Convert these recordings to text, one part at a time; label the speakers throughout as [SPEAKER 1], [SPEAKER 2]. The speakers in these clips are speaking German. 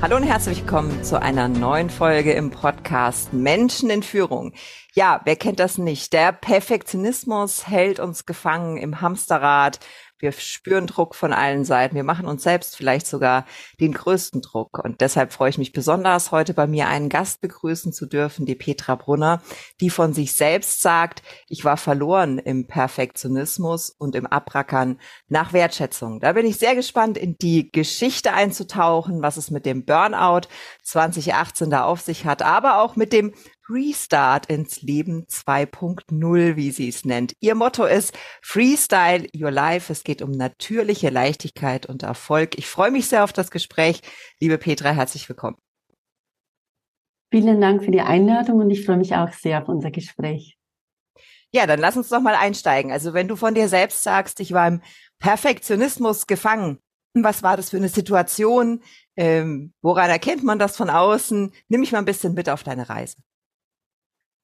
[SPEAKER 1] Hallo und herzlich willkommen zu einer neuen Folge im Podcast Menschen in Führung. Ja, wer kennt das nicht? Der Perfektionismus hält uns gefangen im Hamsterrad wir spüren Druck von allen Seiten. Wir machen uns selbst vielleicht sogar den größten Druck. Und deshalb freue ich mich besonders, heute bei mir einen Gast begrüßen zu dürfen, die Petra Brunner, die von sich selbst sagt, ich war verloren im Perfektionismus und im Abrackern nach Wertschätzung. Da bin ich sehr gespannt, in die Geschichte einzutauchen, was es mit dem Burnout 2018 da auf sich hat, aber auch mit dem Restart ins Leben 2.0, wie sie es nennt. Ihr Motto ist Freestyle Your Life. Es geht um natürliche Leichtigkeit und Erfolg. Ich freue mich sehr auf das Gespräch. Liebe Petra, herzlich willkommen.
[SPEAKER 2] Vielen Dank für die Einladung und ich freue mich auch sehr auf unser Gespräch.
[SPEAKER 1] Ja, dann lass uns doch mal einsteigen. Also wenn du von dir selbst sagst, ich war im Perfektionismus gefangen, was war das für eine Situation? Ähm, woran erkennt man das von außen? Nimm mich mal ein bisschen mit auf deine Reise.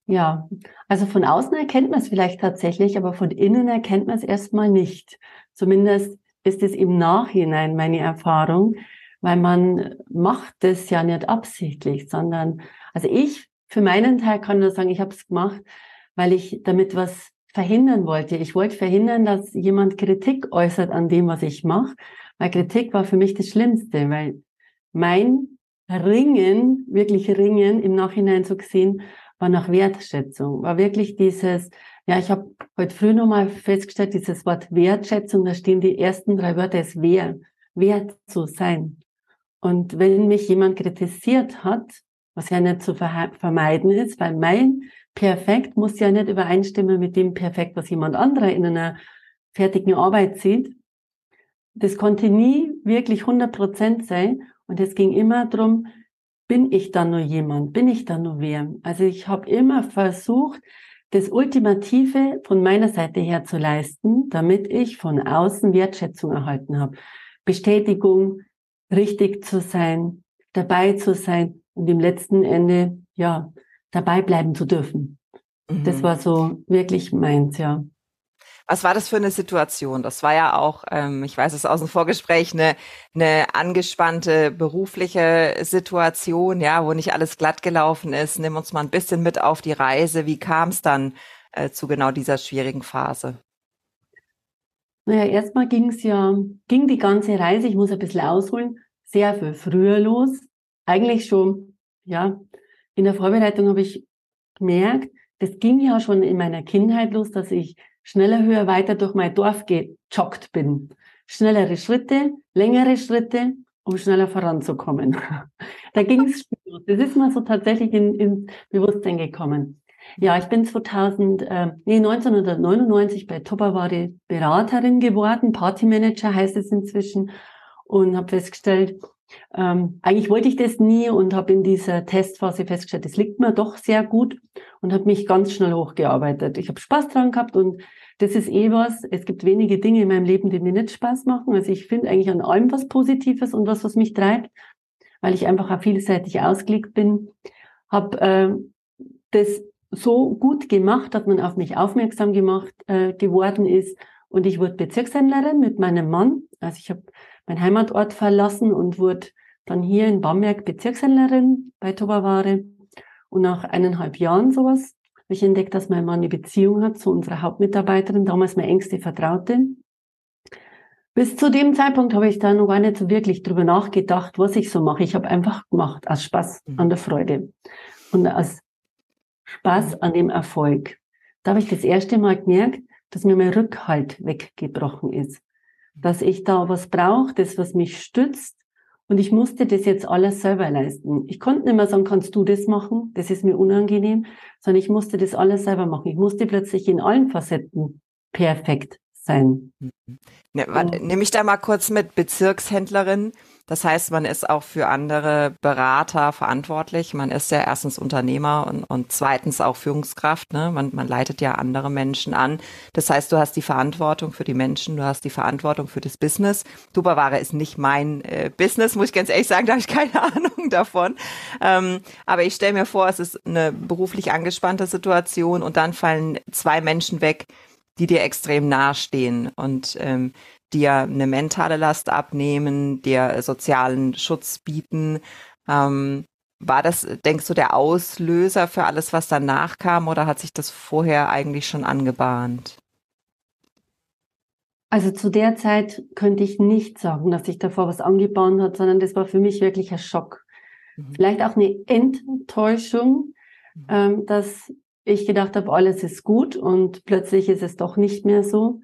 [SPEAKER 2] Ja, also von außen erkennt man es vielleicht tatsächlich, aber von innen erkennt man es erstmal nicht. Zumindest ist es im Nachhinein meine Erfahrung, weil man macht es ja nicht absichtlich, sondern, also ich für meinen Teil kann nur sagen, ich habe es gemacht, weil ich damit was verhindern wollte. Ich wollte verhindern, dass jemand Kritik äußert an dem, was ich mache, weil Kritik war für mich das Schlimmste, weil mein Ringen, wirklich Ringen im Nachhinein so gesehen, war nach Wertschätzung, war wirklich dieses, ja, ich habe heute früh nochmal festgestellt, dieses Wort Wertschätzung, da stehen die ersten drei Wörter, ist wer, wert zu sein. Und wenn mich jemand kritisiert hat, was ja nicht zu vermeiden ist, weil mein Perfekt muss ja nicht übereinstimmen mit dem Perfekt, was jemand anderer in einer fertigen Arbeit sieht. Das konnte nie wirklich 100 Prozent sein. Und es ging immer darum, bin ich dann nur jemand? Bin ich dann nur wer? Also ich habe immer versucht, das Ultimative von meiner Seite her zu leisten, damit ich von außen Wertschätzung erhalten habe. Bestätigung, richtig zu sein, dabei zu sein und im letzten Ende, ja, dabei bleiben zu dürfen. Mhm. Das war so wirklich meins, ja.
[SPEAKER 1] Was war das für eine Situation? Das war ja auch, ähm, ich weiß es aus dem Vorgespräch, eine, eine angespannte berufliche Situation, ja, wo nicht alles glatt gelaufen ist. Nimm uns mal ein bisschen mit auf die Reise. Wie kam es dann äh, zu genau dieser schwierigen Phase?
[SPEAKER 2] Naja, erstmal ging es ja, ging die ganze Reise, ich muss ein bisschen ausholen, sehr viel früher los. Eigentlich schon, ja, in der Vorbereitung habe ich gemerkt, das ging ja schon in meiner Kindheit los, dass ich schneller, höher, weiter durch mein Dorf gejoggt bin. Schnellere Schritte, längere Schritte, um schneller voranzukommen. da ging es Das ist mal so tatsächlich in, in Bewusstsein gekommen. Ja, ich bin 2000, äh, nee, 1999 bei Tupperware Beraterin geworden, Partymanager heißt es inzwischen, und habe festgestellt, ähm, eigentlich wollte ich das nie und habe in dieser Testphase festgestellt, das liegt mir doch sehr gut und habe mich ganz schnell hochgearbeitet. Ich habe Spaß dran gehabt und das ist eh was. Es gibt wenige Dinge in meinem Leben, die mir nicht Spaß machen. Also ich finde eigentlich an allem was Positives und was, was mich treibt, weil ich einfach auch vielseitig ausgelegt bin. Habe äh, das so gut gemacht, dass man auf mich aufmerksam gemacht äh, geworden ist und ich wurde Bezirkshändlerin mit meinem Mann. Also ich habe meinen Heimatort verlassen und wurde dann hier in Bamberg Bezirkshändlerin bei Tobaware. Und nach eineinhalb Jahren sowas habe ich entdeckt, dass mein Mann eine Beziehung hat zu unserer Hauptmitarbeiterin, damals meine engste Vertraute. Bis zu dem Zeitpunkt habe ich da noch gar nicht so wirklich drüber nachgedacht, was ich so mache. Ich habe einfach gemacht, aus Spaß mhm. an der Freude und aus Spaß an dem Erfolg. Da habe ich das erste Mal gemerkt, dass mir mein Rückhalt weggebrochen ist. Dass ich da was brauche, das, was mich stützt, und ich musste das jetzt alles selber leisten. Ich konnte nicht mehr sagen, kannst du das machen? Das ist mir unangenehm, sondern ich musste das alles selber machen. Ich musste plötzlich in allen Facetten perfekt sein.
[SPEAKER 1] Ne, Nehme ich da mal kurz mit Bezirkshändlerin. Das heißt, man ist auch für andere Berater verantwortlich. Man ist ja erstens Unternehmer und, und zweitens auch Führungskraft. Ne? Man, man leitet ja andere Menschen an. Das heißt, du hast die Verantwortung für die Menschen, du hast die Verantwortung für das Business. Tupperware ist nicht mein äh, Business, muss ich ganz ehrlich sagen, da habe ich keine Ahnung davon. Ähm, aber ich stelle mir vor, es ist eine beruflich angespannte Situation und dann fallen zwei Menschen weg, die dir extrem nahestehen und ähm, dir eine mentale Last abnehmen, dir sozialen Schutz bieten. Ähm, war das, denkst du, der Auslöser für alles, was danach kam, oder hat sich das vorher eigentlich schon angebahnt?
[SPEAKER 2] Also zu der Zeit könnte ich nicht sagen, dass sich davor was angebahnt hat, sondern das war für mich wirklich ein Schock. Mhm. Vielleicht auch eine Enttäuschung, mhm. ähm, dass ich gedacht habe, alles ist gut und plötzlich ist es doch nicht mehr so.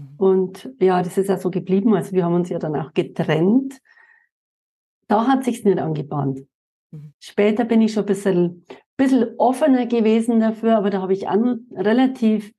[SPEAKER 2] Mhm. Und ja, das ist ja so geblieben. Also wir haben uns ja dann auch getrennt. Da hat sich's nicht angebahnt. Mhm. Später bin ich schon ein bisschen, bisschen offener gewesen dafür, aber da habe ich auch relativ,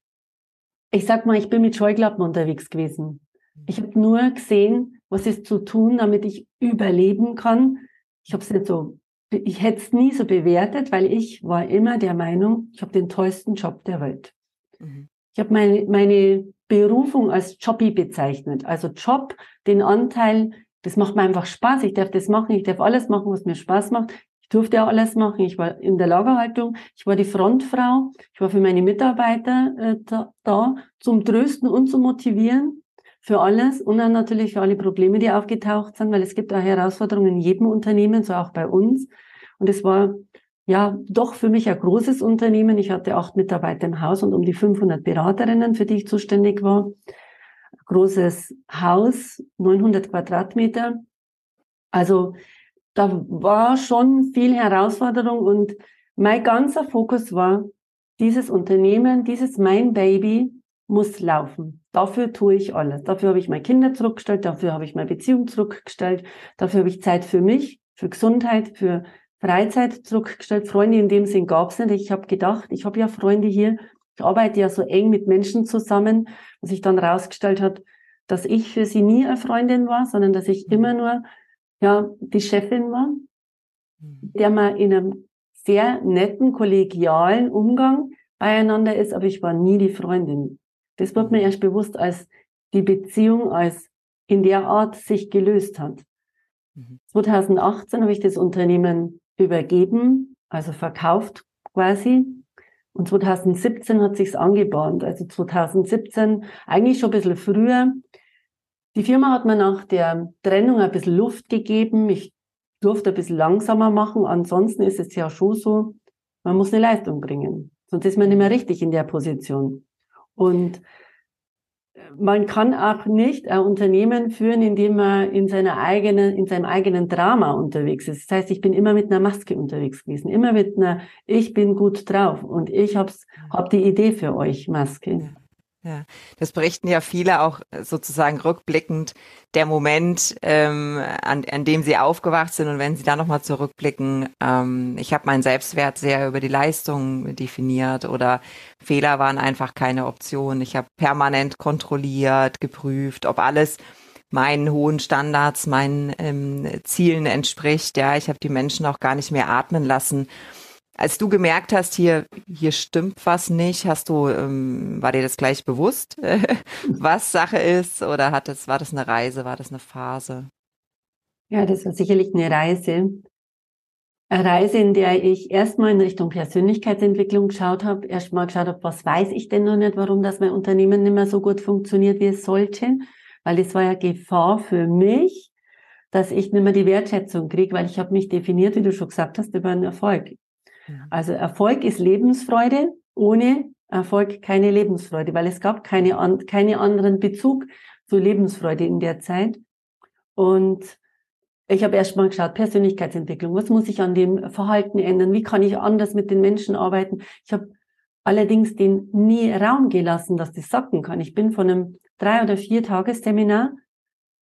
[SPEAKER 2] ich sag mal, ich bin mit Scheuklappen unterwegs gewesen. Mhm. Ich habe nur gesehen, was ist zu tun, damit ich überleben kann. Ich habe es nicht so, ich hätte es nie so bewertet, weil ich war immer der Meinung, ich habe den tollsten Job der Welt. Mhm. Ich habe meine, meine Berufung als Jobby bezeichnet. Also Job, den Anteil, das macht mir einfach Spaß. Ich darf das machen, ich darf alles machen, was mir Spaß macht. Ich durfte auch alles machen. Ich war in der Lagerhaltung, ich war die Frontfrau, ich war für meine Mitarbeiter äh, da, da, zum Trösten und zum Motivieren für alles und dann natürlich für alle Probleme, die aufgetaucht sind, weil es gibt auch Herausforderungen in jedem Unternehmen, so auch bei uns. Und es war ja doch für mich ein großes Unternehmen. Ich hatte acht Mitarbeiter im Haus und um die 500 Beraterinnen, für die ich zuständig war. Großes Haus, 900 Quadratmeter. Also da war schon viel Herausforderung und mein ganzer Fokus war, dieses Unternehmen, dieses mein Baby muss laufen. Dafür tue ich alles. Dafür habe ich meine Kinder zurückgestellt, dafür habe ich meine Beziehung zurückgestellt, dafür habe ich Zeit für mich, für Gesundheit, für Freizeit zurückgestellt. Freunde in dem Sinn gab es nicht. Ich habe gedacht, ich habe ja Freunde hier. Ich arbeite ja so eng mit Menschen zusammen, was sich dann rausgestellt hat, dass ich für sie nie eine Freundin war, sondern dass ich mhm. immer nur ja die Chefin war, mhm. der man in einem sehr netten, kollegialen Umgang beieinander ist, aber ich war nie die Freundin. Das wird mir mhm. erst bewusst, als die Beziehung als in der Art sich gelöst hat. 2018 habe ich das Unternehmen übergeben, also verkauft quasi. Und 2017 hat sich's angebahnt. Also 2017, eigentlich schon ein bisschen früher. Die Firma hat mir nach der Trennung ein bisschen Luft gegeben. Ich durfte ein bisschen langsamer machen. Ansonsten ist es ja schon so, man muss eine Leistung bringen. Sonst ist man nicht mehr richtig in der Position. Und man kann auch nicht ein Unternehmen führen, indem man in seiner eigenen, in seinem eigenen Drama unterwegs ist. Das heißt, ich bin immer mit einer Maske unterwegs gewesen, immer mit einer, ich bin gut drauf und ich hab's, hab die Idee für euch Maske.
[SPEAKER 1] Ja, das berichten ja viele auch äh, sozusagen rückblickend der Moment, ähm, an, an dem sie aufgewacht sind und wenn sie da nochmal zurückblicken, ähm, ich habe meinen Selbstwert sehr über die Leistung definiert oder Fehler waren einfach keine Option. Ich habe permanent kontrolliert, geprüft, ob alles meinen hohen Standards, meinen ähm, Zielen entspricht. Ja, ich habe die Menschen auch gar nicht mehr atmen lassen als du gemerkt hast, hier, hier stimmt was nicht, hast du, ähm, war dir das gleich bewusst, was Sache ist? Oder hat das, war das eine Reise, war das eine Phase?
[SPEAKER 2] Ja, das war sicherlich eine Reise. Eine Reise, in der ich erstmal in Richtung Persönlichkeitsentwicklung geschaut habe, erstmal geschaut habe, was weiß ich denn noch nicht, warum das mein Unternehmen nicht mehr so gut funktioniert, wie es sollte. Weil das war ja Gefahr für mich, dass ich nicht mehr die Wertschätzung kriege, weil ich habe mich definiert, wie du schon gesagt hast, über einen Erfolg. Also Erfolg ist Lebensfreude, ohne Erfolg keine Lebensfreude, weil es gab keine, an, keine anderen Bezug zu Lebensfreude in der Zeit. Und ich habe erst mal geschaut, Persönlichkeitsentwicklung, was muss ich an dem Verhalten ändern, wie kann ich anders mit den Menschen arbeiten. Ich habe allerdings den nie Raum gelassen, dass das sacken kann. Ich bin von einem drei- oder vier Tagesseminar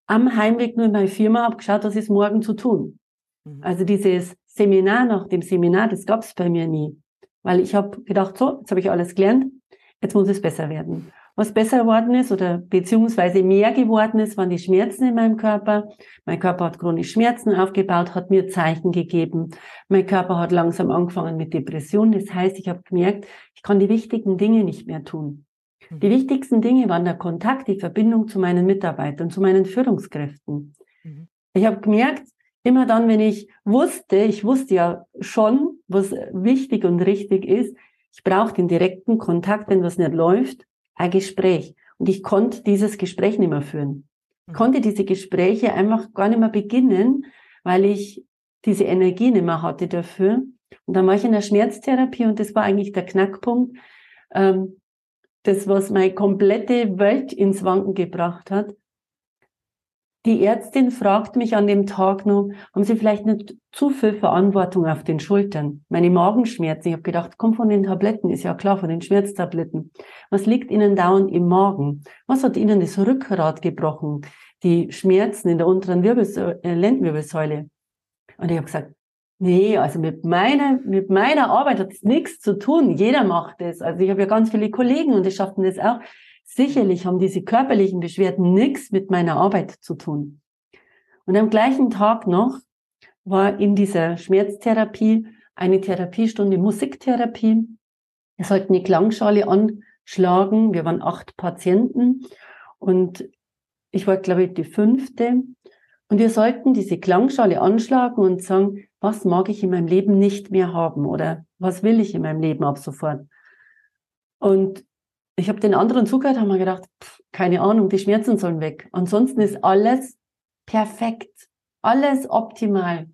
[SPEAKER 2] am Heimweg nur in meine Firma, habe geschaut, was ist morgen zu tun. Mhm. Also dieses Seminar nach dem Seminar, das gab es bei mir nie. Weil ich habe gedacht, so, jetzt habe ich alles gelernt, jetzt muss es besser werden. was besser geworden ist oder beziehungsweise mehr geworden ist, waren die Schmerzen in meinem Körper. Mein Körper hat chronisch Schmerzen aufgebaut, hat mir Zeichen gegeben. Mein Körper hat langsam angefangen mit Depressionen. Das heißt, ich habe gemerkt, ich kann die wichtigen Dinge nicht mehr tun. Die mhm. wichtigsten Dinge waren der Kontakt, die Verbindung zu meinen Mitarbeitern, zu meinen Führungskräften. Mhm. Ich habe gemerkt, immer dann, wenn ich wusste, ich wusste ja schon, was wichtig und richtig ist, ich brauche den direkten Kontakt, wenn was nicht läuft, ein Gespräch. Und ich konnte dieses Gespräch nicht mehr führen. Ich mhm. konnte diese Gespräche einfach gar nicht mehr beginnen, weil ich diese Energie nicht mehr hatte dafür. Und dann war ich in der Schmerztherapie und das war eigentlich der Knackpunkt. Ähm, das, was meine komplette Welt ins Wanken gebracht hat. Die Ärztin fragt mich an dem Tag noch, haben Sie vielleicht nicht zu viel Verantwortung auf den Schultern? Meine Magenschmerzen, ich habe gedacht, komm von den Tabletten, ist ja klar, von den Schmerztabletten. Was liegt Ihnen dauernd im Magen? Was hat Ihnen das Rückgrat gebrochen? Die Schmerzen in der unteren Wirbelsäule, äh, Lendenwirbelsäule? Und ich habe gesagt, nee, also mit meiner, mit meiner Arbeit hat es nichts zu tun. Jeder macht es. Also ich habe ja ganz viele Kollegen und die schaffen das auch. Sicherlich haben diese körperlichen Beschwerden nichts mit meiner Arbeit zu tun. Und am gleichen Tag noch war in dieser Schmerztherapie eine Therapiestunde Musiktherapie. Wir sollten die Klangschale anschlagen. Wir waren acht Patienten und ich war, glaube ich, die fünfte. Und wir sollten diese Klangschale anschlagen und sagen, was mag ich in meinem Leben nicht mehr haben oder was will ich in meinem Leben ab sofort. Und ich habe den anderen zugehört, haben mir gedacht, pff, keine Ahnung, die Schmerzen sollen weg. Ansonsten ist alles perfekt, alles optimal.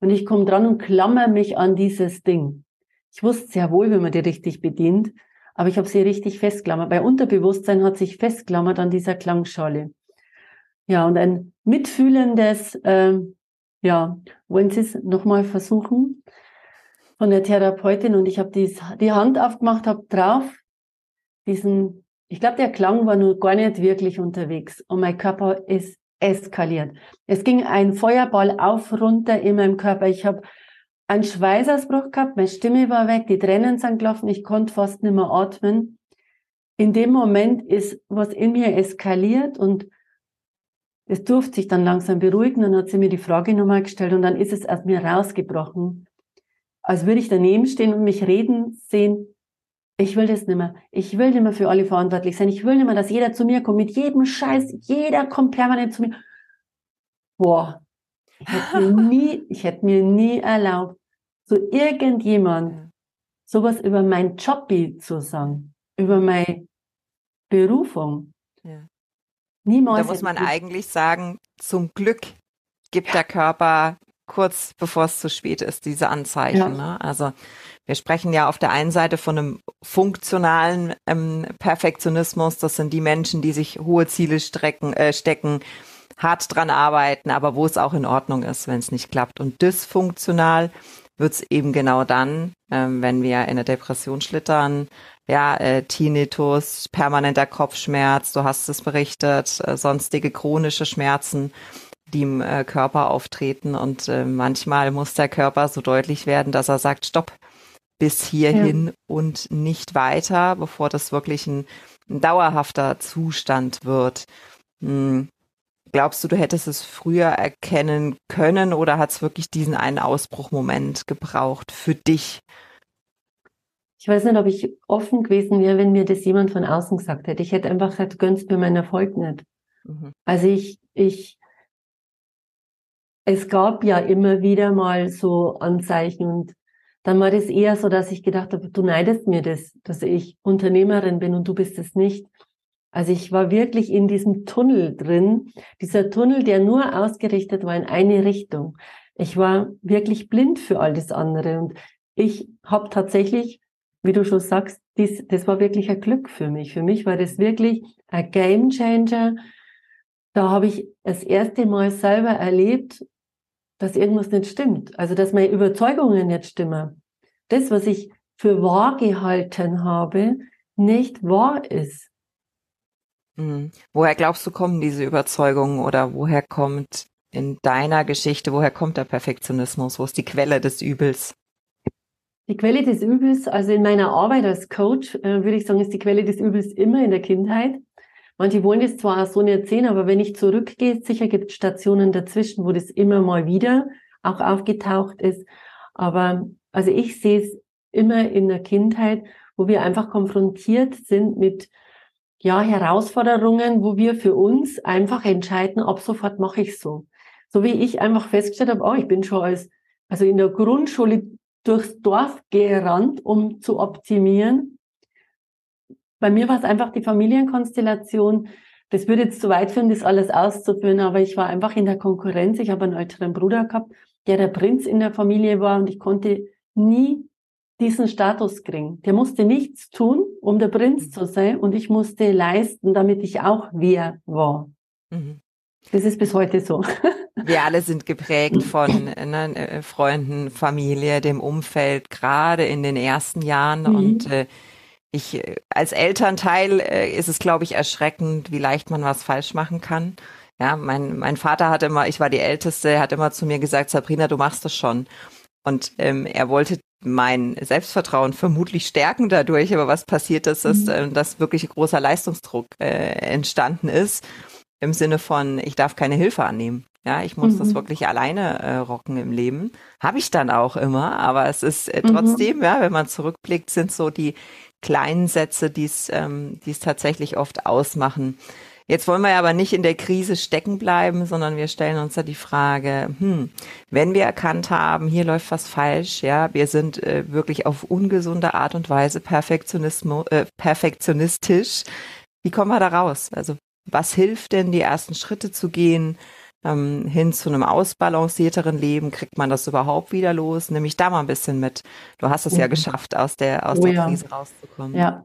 [SPEAKER 2] Und ich komme dran und klammer mich an dieses Ding. Ich wusste sehr wohl, wie man die richtig bedient, aber ich habe sie richtig festklammert. Bei Unterbewusstsein hat sich festklammert an dieser Klangschale. Ja, und ein mitfühlendes, äh, ja, wollen Sie es nochmal versuchen? Von der Therapeutin und ich habe die Hand aufgemacht, habe drauf diesen, ich glaube, der Klang war nur gar nicht wirklich unterwegs und mein Körper ist eskaliert. Es ging ein Feuerball auf, runter in meinem Körper. Ich habe einen Schweißausbruch gehabt, meine Stimme war weg, die Tränen sind gelaufen, ich konnte fast nicht mehr atmen. In dem Moment ist was in mir eskaliert und es durfte sich dann langsam beruhigen. Dann hat sie mir die Frage nochmal gestellt und dann ist es aus mir rausgebrochen. Als würde ich daneben stehen und mich reden sehen, ich will das nicht mehr. Ich will nicht mehr für alle verantwortlich sein. Ich will nicht mehr, dass jeder zu mir kommt mit jedem Scheiß. Jeder kommt permanent zu mir. Boah, ich hätte mir nie, ich hätte mir nie erlaubt, so irgendjemand sowas über mein Jobby zu sagen, über meine Berufung.
[SPEAKER 1] Ja. Niemals. Da muss man eigentlich sagen, zum Glück gibt der Körper kurz bevor es zu spät ist, diese Anzeichen. Ja. Ne? Also wir sprechen ja auf der einen Seite von einem funktionalen ähm, Perfektionismus. Das sind die Menschen, die sich hohe Ziele strecken, äh, stecken, hart dran arbeiten, aber wo es auch in Ordnung ist, wenn es nicht klappt. Und dysfunktional wird es eben genau dann, ähm, wenn wir in der Depression schlittern, ja, äh, Tinnitus, permanenter Kopfschmerz, du hast es berichtet, äh, sonstige chronische Schmerzen die im äh, Körper auftreten. Und äh, manchmal muss der Körper so deutlich werden, dass er sagt, stopp, bis hierhin ja. und nicht weiter, bevor das wirklich ein, ein dauerhafter Zustand wird. Hm. Glaubst du, du hättest es früher erkennen können oder hat es wirklich diesen einen Ausbruchmoment gebraucht für dich?
[SPEAKER 2] Ich weiß nicht, ob ich offen gewesen wäre, wenn mir das jemand von außen gesagt hätte. Ich hätte einfach gesagt, gönnst mir meinen Erfolg nicht. Mhm. Also ich, ich es gab ja immer wieder mal so Anzeichen und dann war das eher so, dass ich gedacht habe, du neidest mir das, dass ich Unternehmerin bin und du bist es nicht. Also ich war wirklich in diesem Tunnel drin, dieser Tunnel, der nur ausgerichtet war in eine Richtung. Ich war wirklich blind für all das andere und ich habe tatsächlich, wie du schon sagst, dies, das war wirklich ein Glück für mich. Für mich war das wirklich ein Game Changer. Da habe ich das erste Mal selber erlebt, dass irgendwas nicht stimmt. Also, dass meine Überzeugungen nicht stimmen. Das, was ich für wahr gehalten habe, nicht wahr ist.
[SPEAKER 1] Mhm. Woher glaubst du, kommen diese Überzeugungen oder woher kommt in deiner Geschichte, woher kommt der Perfektionismus? Wo ist die Quelle des Übels?
[SPEAKER 2] Die Quelle des Übels, also in meiner Arbeit als Coach, äh, würde ich sagen, ist die Quelle des Übels immer in der Kindheit. Manche wollen das zwar so nicht sehen, aber wenn ich zurückgehe, sicher gibt es Stationen dazwischen, wo das immer mal wieder auch aufgetaucht ist. Aber also ich sehe es immer in der Kindheit, wo wir einfach konfrontiert sind mit ja, Herausforderungen, wo wir für uns einfach entscheiden, ab sofort mache ich so. So wie ich einfach festgestellt habe, oh, ich bin schon als, also in der Grundschule durchs Dorf gerannt, um zu optimieren. Bei mir war es einfach die Familienkonstellation. Das würde jetzt zu weit führen, das alles auszuführen, aber ich war einfach in der Konkurrenz. Ich habe einen älteren Bruder gehabt, der der Prinz in der Familie war und ich konnte nie diesen Status kriegen. Der musste nichts tun, um der Prinz mhm. zu sein und ich musste leisten, damit ich auch wer war. Mhm. Das ist bis heute so.
[SPEAKER 1] Wir alle sind geprägt von ne, äh, Freunden, Familie, dem Umfeld, gerade in den ersten Jahren. Mhm. Und äh, ich äh, als Elternteil äh, ist es, glaube ich, erschreckend, wie leicht man was falsch machen kann. Ja, mein, mein Vater hat immer, ich war die Älteste, hat immer zu mir gesagt, Sabrina, du machst es schon. Und ähm, er wollte mein Selbstvertrauen vermutlich stärken dadurch, aber was passiert ist, ist, äh, dass wirklich großer Leistungsdruck äh, entstanden ist im Sinne von, ich darf keine Hilfe annehmen. Ja, ich muss mhm. das wirklich alleine äh, rocken im Leben. Habe ich dann auch immer, aber es ist äh, mhm. trotzdem, mhm. ja, wenn man zurückblickt, sind so die kleinen Sätze, die es ähm, es tatsächlich oft ausmachen. Jetzt wollen wir aber nicht in der Krise stecken bleiben, sondern wir stellen uns da die Frage, hm, wenn wir erkannt haben, hier läuft was falsch, ja, wir sind äh, wirklich auf ungesunde Art und Weise Perfektionismo, äh, perfektionistisch, wie kommen wir da raus? Also was hilft denn, die ersten Schritte zu gehen? Ähm, hin zu einem ausbalancierteren Leben, kriegt man das überhaupt wieder los? Nimm mich da mal ein bisschen mit. Du hast es ja mhm. geschafft, aus der, aus oh, der ja. Krise rauszukommen.
[SPEAKER 2] Ja.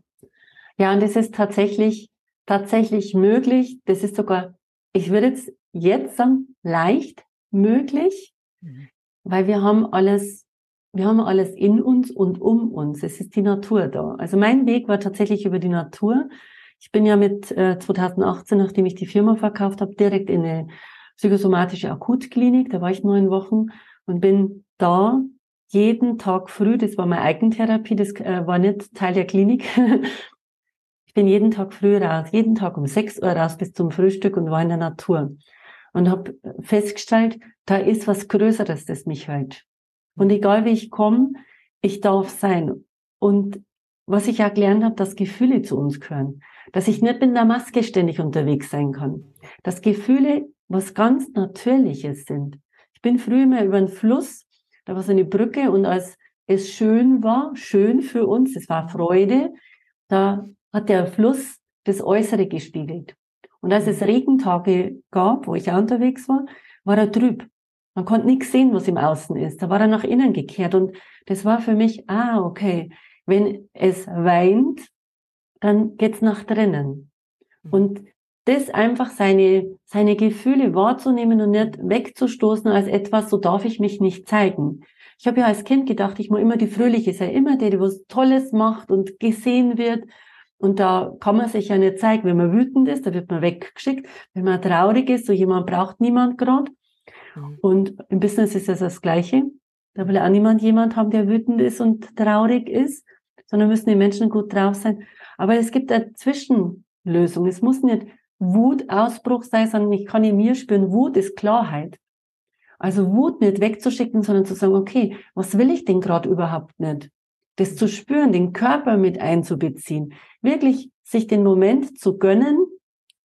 [SPEAKER 2] Ja, und es ist tatsächlich tatsächlich möglich. Das ist sogar, ich würde jetzt, jetzt sagen, leicht möglich, mhm. weil wir haben alles, wir haben alles in uns und um uns. Es ist die Natur da. Also mein Weg war tatsächlich über die Natur. Ich bin ja mit äh, 2018, nachdem ich die Firma verkauft habe, direkt in eine psychosomatische Akutklinik. Da war ich neun Wochen und bin da jeden Tag früh, das war meine Eigentherapie, das äh, war nicht Teil der Klinik, bin jeden Tag früh raus, jeden Tag um 6 Uhr raus bis zum Frühstück und war in der Natur. Und habe festgestellt, da ist was Größeres, das mich hält. Und egal wie ich komme, ich darf sein. Und was ich auch gelernt habe, dass Gefühle zu uns gehören. Dass ich nicht mit einer Maske ständig unterwegs sein kann. Dass Gefühle was ganz Natürliches sind. Ich bin früher mal über einen Fluss, da war so eine Brücke und als es schön war, schön für uns, es war Freude, da hat der Fluss das Äußere gespiegelt. Und als es Regentage gab, wo ich auch unterwegs war, war er trüb. Man konnte nichts sehen, was im Außen ist. Da war er nach innen gekehrt. Und das war für mich, ah, okay, wenn es weint, dann geht's nach drinnen. Mhm. Und das einfach seine, seine Gefühle wahrzunehmen und nicht wegzustoßen als etwas, so darf ich mich nicht zeigen. Ich habe ja als Kind gedacht, ich muss immer die Fröhliche sein, immer die, die was Tolles macht und gesehen wird und da kann man sich ja nicht zeigen. Wenn man wütend ist, da wird man weggeschickt. Wenn man traurig ist, so jemand braucht niemand gerade. Mhm. Und im Business ist es das Gleiche. Da will auch niemand jemand haben, der wütend ist und traurig ist, sondern müssen die Menschen gut drauf sein. Aber es gibt eine Zwischenlösung. Es muss nicht Wutausbruch sein, sondern ich kann in mir spüren, Wut ist Klarheit. Also Wut nicht wegzuschicken, sondern zu sagen, okay, was will ich denn gerade überhaupt nicht? das zu spüren, den Körper mit einzubeziehen, wirklich sich den Moment zu gönnen,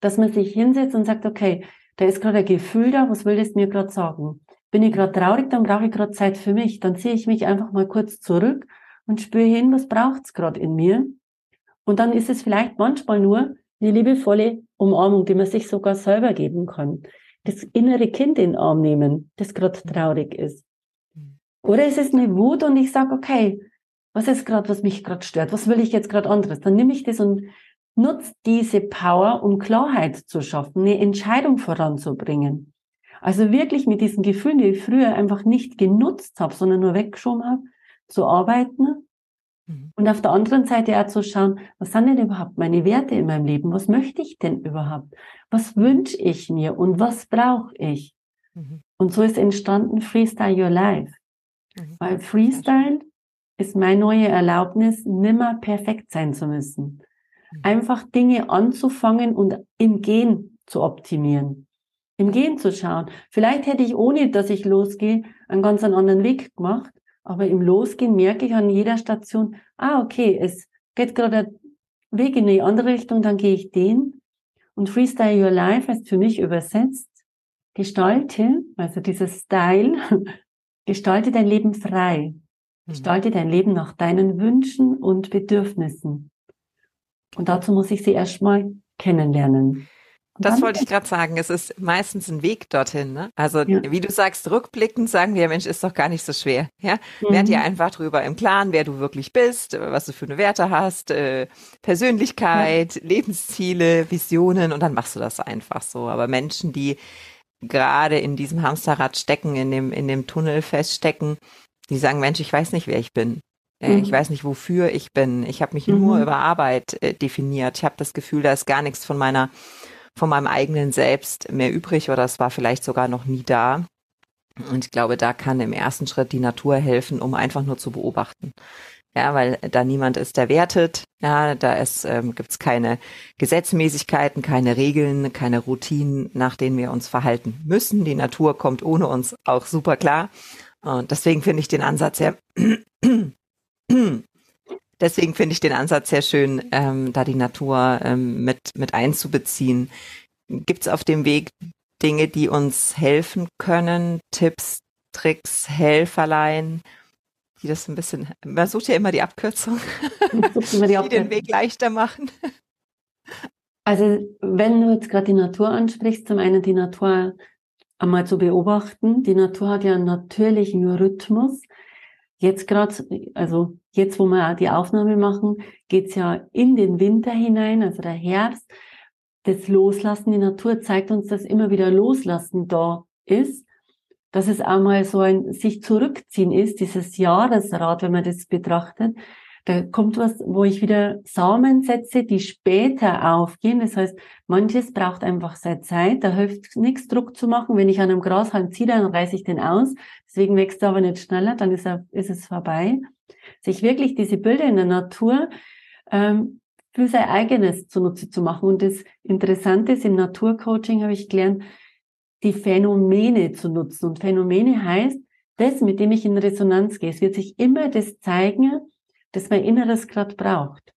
[SPEAKER 2] dass man sich hinsetzt und sagt, okay, da ist gerade ein Gefühl da, was will das mir gerade sagen? Bin ich gerade traurig, dann brauche ich gerade Zeit für mich. Dann ziehe ich mich einfach mal kurz zurück und spüre hin, was braucht es gerade in mir. Und dann ist es vielleicht manchmal nur eine liebevolle Umarmung, die man sich sogar selber geben kann. Das innere Kind in den Arm nehmen, das gerade traurig ist. Oder es ist eine Wut und ich sage, okay, was ist gerade, was mich gerade stört? Was will ich jetzt gerade anderes? Dann nehme ich das und nutze diese Power, um Klarheit zu schaffen, eine Entscheidung voranzubringen. Also wirklich mit diesen Gefühlen, die ich früher einfach nicht genutzt habe, sondern nur weggeschoben habe, zu arbeiten. Mhm. Und auf der anderen Seite auch zu schauen, was sind denn überhaupt meine Werte in meinem Leben? Was möchte ich denn überhaupt? Was wünsche ich mir und was brauche ich? Mhm. Und so ist entstanden Freestyle Your Life. Mhm. Weil Freestyle ist meine neue Erlaubnis, nimmer perfekt sein zu müssen. Mhm. Einfach Dinge anzufangen und im Gehen zu optimieren. Im Gehen zu schauen. Vielleicht hätte ich, ohne dass ich losgehe, einen ganz anderen Weg gemacht. Aber im Losgehen merke ich an jeder Station, ah, okay, es geht gerade der Weg in die andere Richtung, dann gehe ich den. Und Freestyle Your Life heißt für mich übersetzt, gestalte, also dieses Style, gestalte dein Leben frei. Mhm. Gestalte dein Leben nach deinen Wünschen und Bedürfnissen. Und dazu muss ich sie erstmal kennenlernen.
[SPEAKER 1] Das wollte ich gerade sagen. Es ist meistens ein Weg dorthin. Ne? Also ja. wie du sagst, rückblickend sagen wir, Mensch, ist doch gar nicht so schwer. Ja, mhm. werd dir einfach drüber im Klaren, wer du wirklich bist, was du für eine Werte hast, äh, Persönlichkeit, ja. Lebensziele, Visionen und dann machst du das einfach so. Aber Menschen, die gerade in diesem Hamsterrad stecken, in dem in dem Tunnel feststecken, die sagen, Mensch, ich weiß nicht, wer ich bin. Äh, mhm. Ich weiß nicht, wofür ich bin. Ich habe mich mhm. nur über Arbeit äh, definiert. Ich habe das Gefühl, da ist gar nichts von meiner, von meinem eigenen Selbst mehr übrig oder es war vielleicht sogar noch nie da. Und ich glaube, da kann im ersten Schritt die Natur helfen, um einfach nur zu beobachten. Ja, weil da niemand ist, der wertet. Ja, da ist, ähm, gibt es keine Gesetzmäßigkeiten, keine Regeln, keine Routinen, nach denen wir uns verhalten müssen. Die Natur kommt ohne uns auch super klar. Und deswegen finde ich den Ansatz sehr, deswegen finde ich den Ansatz sehr schön, ähm, da die Natur ähm, mit, mit einzubeziehen. Gibt es auf dem Weg Dinge, die uns helfen können? Tipps, Tricks, Helferlein, die das ein bisschen, man sucht ja immer die Abkürzung, immer die, die den Weg leichter machen.
[SPEAKER 2] Also wenn du jetzt gerade die Natur ansprichst, zum einen die Natur einmal zu beobachten. Die Natur hat ja einen natürlichen Rhythmus. Jetzt gerade, also jetzt, wo wir die Aufnahme machen, geht's ja in den Winter hinein, also der Herbst. Das Loslassen, die Natur zeigt uns, dass immer wieder Loslassen da ist, dass es einmal so ein sich zurückziehen ist, dieses Jahresrad, wenn man das betrachtet. Da kommt was, wo ich wieder Samen setze, die später aufgehen. Das heißt, manches braucht einfach seine Zeit. Da hilft nichts, Druck zu machen. Wenn ich an einem Grashalm ziehe, dann reiße ich den aus. Deswegen wächst er aber nicht schneller, dann ist, er, ist es vorbei. Sich wirklich diese Bilder in der Natur ähm, für sein eigenes zunutze zu machen. Und das Interessante ist, im Naturcoaching habe ich gelernt, die Phänomene zu nutzen. Und Phänomene heißt, das, mit dem ich in Resonanz gehe. Es wird sich immer das zeigen, das mein Inneres gerade braucht.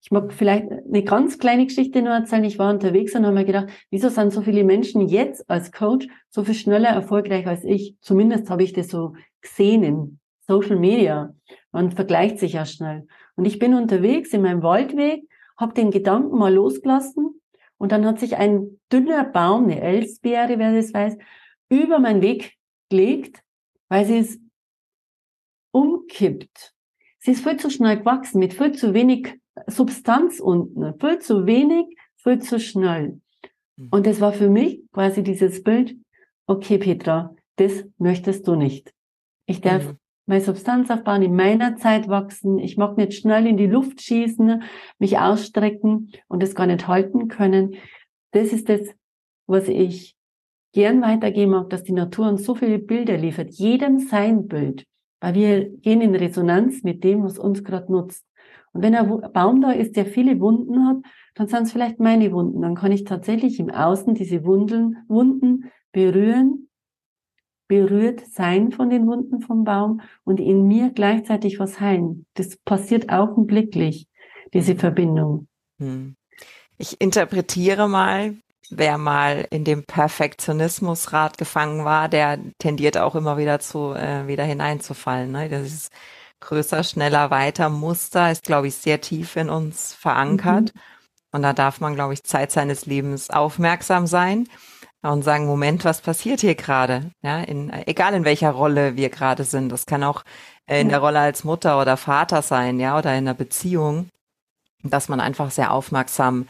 [SPEAKER 2] Ich mag vielleicht eine ganz kleine Geschichte nur erzählen. Ich war unterwegs und habe mir gedacht, wieso sind so viele Menschen jetzt als Coach so viel schneller erfolgreich als ich? Zumindest habe ich das so gesehen in Social Media. Man vergleicht sich ja schnell. Und ich bin unterwegs in meinem Waldweg, habe den Gedanken mal losgelassen und dann hat sich ein dünner Baum, eine Elsbeere, wer das weiß, über meinen Weg gelegt, weil sie es umkippt. Sie ist viel zu schnell gewachsen, mit viel zu wenig Substanz unten, viel zu wenig, viel zu schnell. Hm. Und das war für mich quasi dieses Bild, okay, Petra, das möchtest du nicht. Ich darf mhm. meine Substanz aufbauen, in meiner Zeit wachsen. Ich mag nicht schnell in die Luft schießen, mich ausstrecken und das gar nicht halten können. Das ist das, was ich gern weitergeben mag, dass die Natur uns so viele Bilder liefert. Jedem sein Bild. Weil wir gehen in Resonanz mit dem, was uns gerade nutzt. Und wenn ein Baum da ist, der viele Wunden hat, dann sind es vielleicht meine Wunden. Dann kann ich tatsächlich im Außen diese Wunden, Wunden berühren, berührt sein von den Wunden vom Baum und in mir gleichzeitig was heilen. Das passiert augenblicklich, diese Verbindung. Hm.
[SPEAKER 1] Ich interpretiere mal, wer mal in dem Perfektionismusrad gefangen war, der tendiert auch immer wieder zu äh, wieder hineinzufallen. Ne? Das ist größer, schneller, weiter Muster ist, glaube ich, sehr tief in uns verankert. Mhm. Und da darf man, glaube ich, Zeit seines Lebens aufmerksam sein und sagen, Moment, was passiert hier gerade? Ja, in, egal in welcher Rolle wir gerade sind. Das kann auch äh, in der Rolle als Mutter oder Vater sein, ja, oder in einer Beziehung, dass man einfach sehr aufmerksam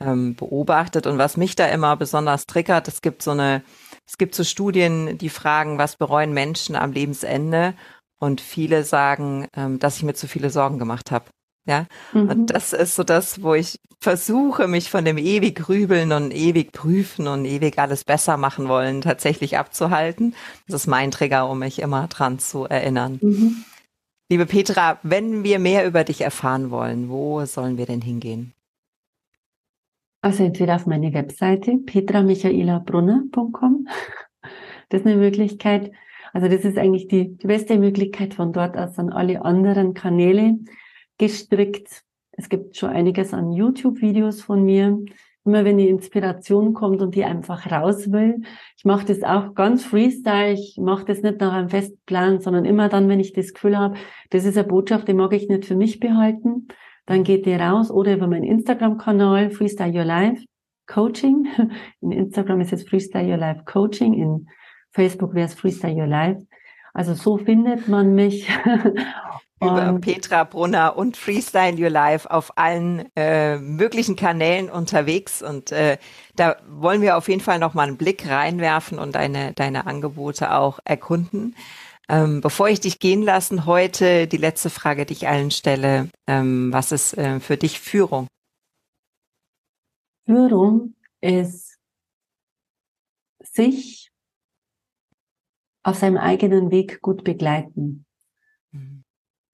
[SPEAKER 1] ähm, beobachtet. Und was mich da immer besonders triggert, es gibt so eine, es gibt so Studien, die fragen, was bereuen Menschen am Lebensende? Und viele sagen, ähm, dass ich mir zu viele Sorgen gemacht habe. Ja, mhm. und das ist so das, wo ich versuche, mich von dem ewig grübeln und ewig prüfen und ewig alles besser machen wollen, tatsächlich abzuhalten. Das ist mein Trigger, um mich immer dran zu erinnern. Mhm. Liebe Petra, wenn wir mehr über dich erfahren wollen, wo sollen wir denn hingehen?
[SPEAKER 2] Also entweder auf meine Webseite petramichaelabrunner.com. Das ist eine Möglichkeit. Also das ist eigentlich die, die beste Möglichkeit von dort aus an alle anderen Kanäle gestrickt. Es gibt schon einiges an YouTube-Videos von mir. Immer wenn die Inspiration kommt und die einfach raus will. Ich mache das auch ganz freestyle. Ich mache das nicht nach einem festen Plan, sondern immer dann, wenn ich das Gefühl habe, das ist eine Botschaft, die mag ich nicht für mich behalten, dann geht die raus oder über meinen Instagram-Kanal Freestyle Your Life Coaching. In Instagram ist es Freestyle Your Life Coaching. In Facebook wäre es Freestyle Your Life. Also so findet man mich.
[SPEAKER 1] über Petra Brunner und Freestyle Your Life auf allen äh, möglichen Kanälen unterwegs. Und äh, da wollen wir auf jeden Fall noch mal einen Blick reinwerfen und deine, deine Angebote auch erkunden. Ähm, bevor ich dich gehen lassen, heute die letzte Frage, die ich allen stelle. Ähm, was ist äh, für dich Führung?
[SPEAKER 2] Führung ist sich auf seinem eigenen Weg gut begleiten.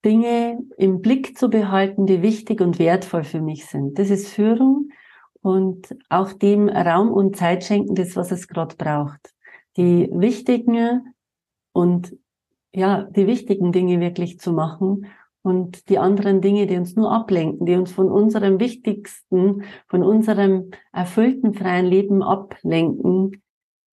[SPEAKER 2] Dinge im Blick zu behalten, die wichtig und wertvoll für mich sind. Das ist Führung und auch dem Raum und Zeit schenken, das, was es gerade braucht. Die wichtigen und ja, die wichtigen Dinge wirklich zu machen und die anderen Dinge, die uns nur ablenken, die uns von unserem wichtigsten, von unserem erfüllten freien Leben ablenken,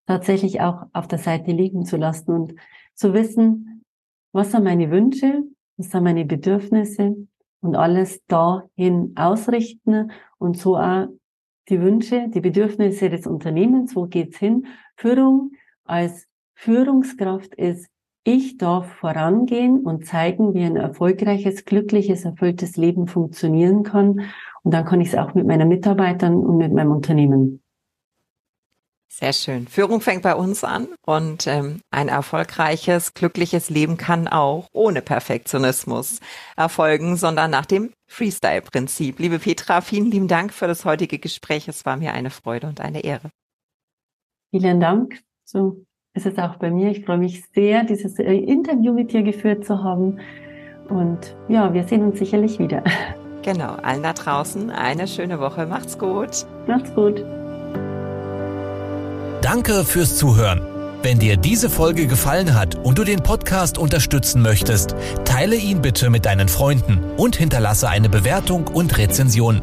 [SPEAKER 2] tatsächlich auch auf der Seite liegen zu lassen und zu wissen, was sind meine Wünsche, was sind meine Bedürfnisse und alles dahin ausrichten und so auch die Wünsche, die Bedürfnisse des Unternehmens, wo geht's hin? Führung als Führungskraft ist, ich darf vorangehen und zeigen, wie ein erfolgreiches, glückliches, erfülltes Leben funktionieren kann. Und dann kann ich es auch mit meinen Mitarbeitern und mit meinem Unternehmen.
[SPEAKER 1] Sehr schön. Führung fängt bei uns an und ähm, ein erfolgreiches, glückliches Leben kann auch ohne Perfektionismus erfolgen, sondern nach dem Freestyle-Prinzip. Liebe Petra, vielen lieben Dank für das heutige Gespräch. Es war mir eine Freude und eine Ehre.
[SPEAKER 2] Vielen Dank. So ist es auch bei mir. Ich freue mich sehr, dieses äh, Interview mit dir geführt zu haben. Und ja, wir sehen uns sicherlich wieder.
[SPEAKER 1] Genau, allen da draußen eine schöne Woche. Macht's gut.
[SPEAKER 2] Macht's gut.
[SPEAKER 3] Danke fürs Zuhören. Wenn dir diese Folge gefallen hat und du den Podcast unterstützen möchtest, teile ihn bitte mit deinen Freunden und hinterlasse eine Bewertung und Rezension.